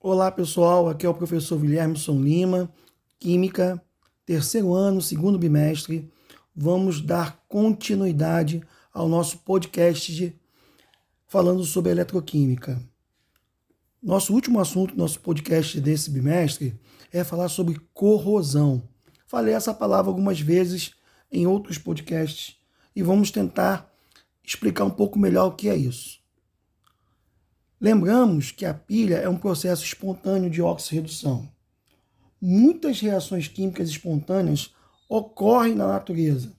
Olá pessoal, aqui é o professor Guilhermeson Lima, Química, terceiro ano, segundo bimestre. Vamos dar continuidade ao nosso podcast de, falando sobre eletroquímica. Nosso último assunto, nosso podcast desse bimestre, é falar sobre corrosão. Falei essa palavra algumas vezes em outros podcasts e vamos tentar explicar um pouco melhor o que é isso. Lembramos que a pilha é um processo espontâneo de oxirredução. Muitas reações químicas espontâneas ocorrem na natureza.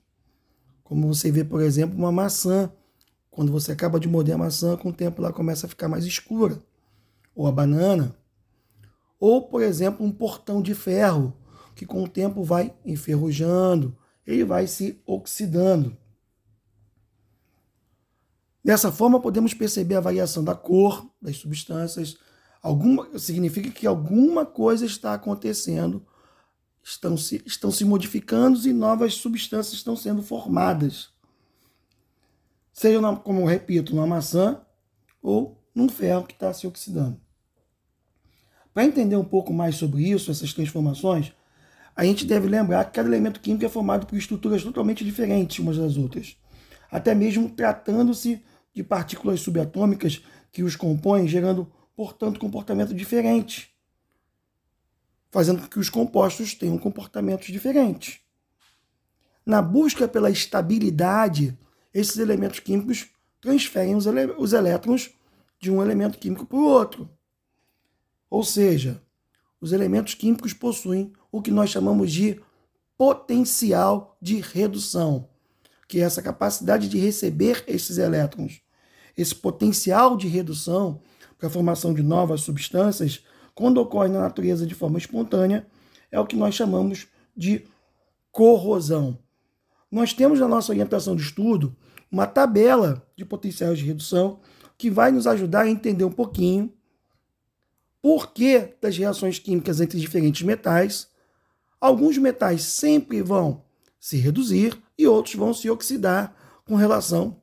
Como você vê, por exemplo, uma maçã. Quando você acaba de morder a maçã, com o tempo ela começa a ficar mais escura. Ou a banana. Ou, por exemplo, um portão de ferro, que com o tempo vai enferrujando, ele vai se oxidando. Dessa forma, podemos perceber a variação da cor das substâncias. Alguma, significa que alguma coisa está acontecendo, estão se, estão se modificando e novas substâncias estão sendo formadas. Seja, na, como eu repito, numa maçã ou num ferro que está se oxidando. Para entender um pouco mais sobre isso, essas transformações, a gente deve lembrar que cada elemento químico é formado por estruturas totalmente diferentes umas das outras. Até mesmo tratando-se de partículas subatômicas que os compõem, gerando, portanto, comportamento diferente, fazendo com que os compostos tenham comportamentos diferentes. Na busca pela estabilidade, esses elementos químicos transferem os, os elétrons de um elemento químico para o outro. Ou seja, os elementos químicos possuem o que nós chamamos de potencial de redução que é essa capacidade de receber esses elétrons, esse potencial de redução para a formação de novas substâncias, quando ocorre na natureza de forma espontânea, é o que nós chamamos de corrosão. Nós temos na nossa orientação de estudo uma tabela de potenciais de redução que vai nos ajudar a entender um pouquinho por que das reações químicas entre diferentes metais, alguns metais sempre vão se reduzir e outros vão se oxidar com relação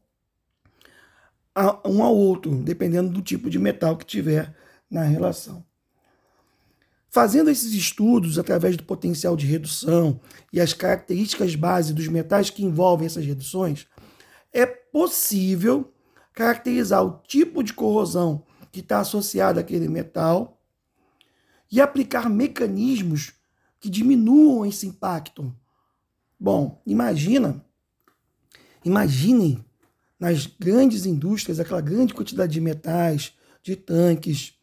a um ao outro, dependendo do tipo de metal que tiver na relação. Fazendo esses estudos através do potencial de redução e as características base dos metais que envolvem essas reduções, é possível caracterizar o tipo de corrosão que está associado àquele metal e aplicar mecanismos que diminuam esse impacto Bom, imagina, imagine nas grandes indústrias aquela grande quantidade de metais, de tanques,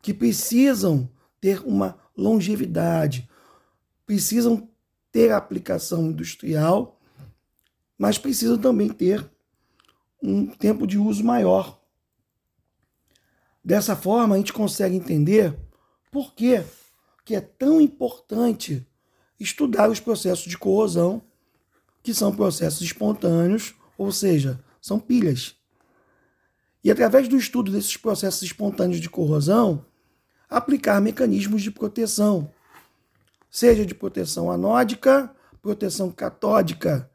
que precisam ter uma longevidade, precisam ter aplicação industrial, mas precisam também ter um tempo de uso maior. Dessa forma, a gente consegue entender por que, que é tão importante estudar os processos de corrosão, que são processos espontâneos, ou seja, são pilhas. E através do estudo desses processos espontâneos de corrosão, aplicar mecanismos de proteção, seja de proteção anódica, proteção catódica.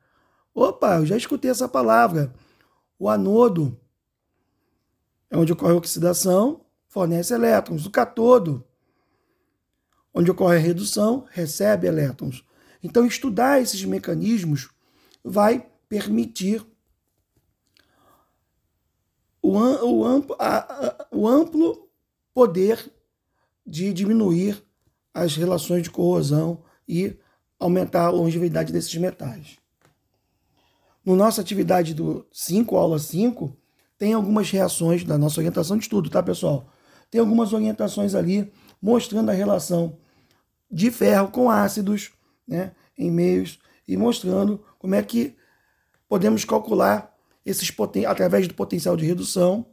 Opa, eu já escutei essa palavra. O anodo é onde ocorre a oxidação, fornece elétrons. O catodo onde ocorre a redução, recebe elétrons. Então, estudar esses mecanismos vai permitir o, o, amplo, a, a, o amplo poder de diminuir as relações de corrosão e aumentar a longevidade desses metais. No nossa atividade do 5, aula 5, tem algumas reações da nossa orientação de estudo, tá, pessoal? Tem algumas orientações ali mostrando a relação de ferro com ácidos né, em meios e mostrando como é que podemos calcular esses poten através do potencial de redução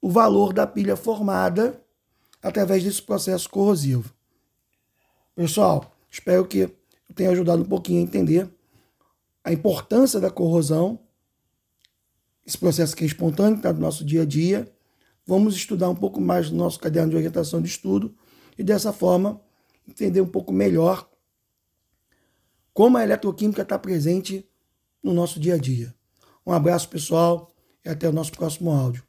o valor da pilha formada através desse processo corrosivo. Pessoal, espero que tenha ajudado um pouquinho a entender a importância da corrosão, esse processo que é espontâneo, está no nosso dia a dia. Vamos estudar um pouco mais no nosso caderno de orientação de estudo e dessa forma entender um pouco melhor como a eletroquímica está presente no nosso dia a dia. Um abraço, pessoal, e até o nosso próximo áudio.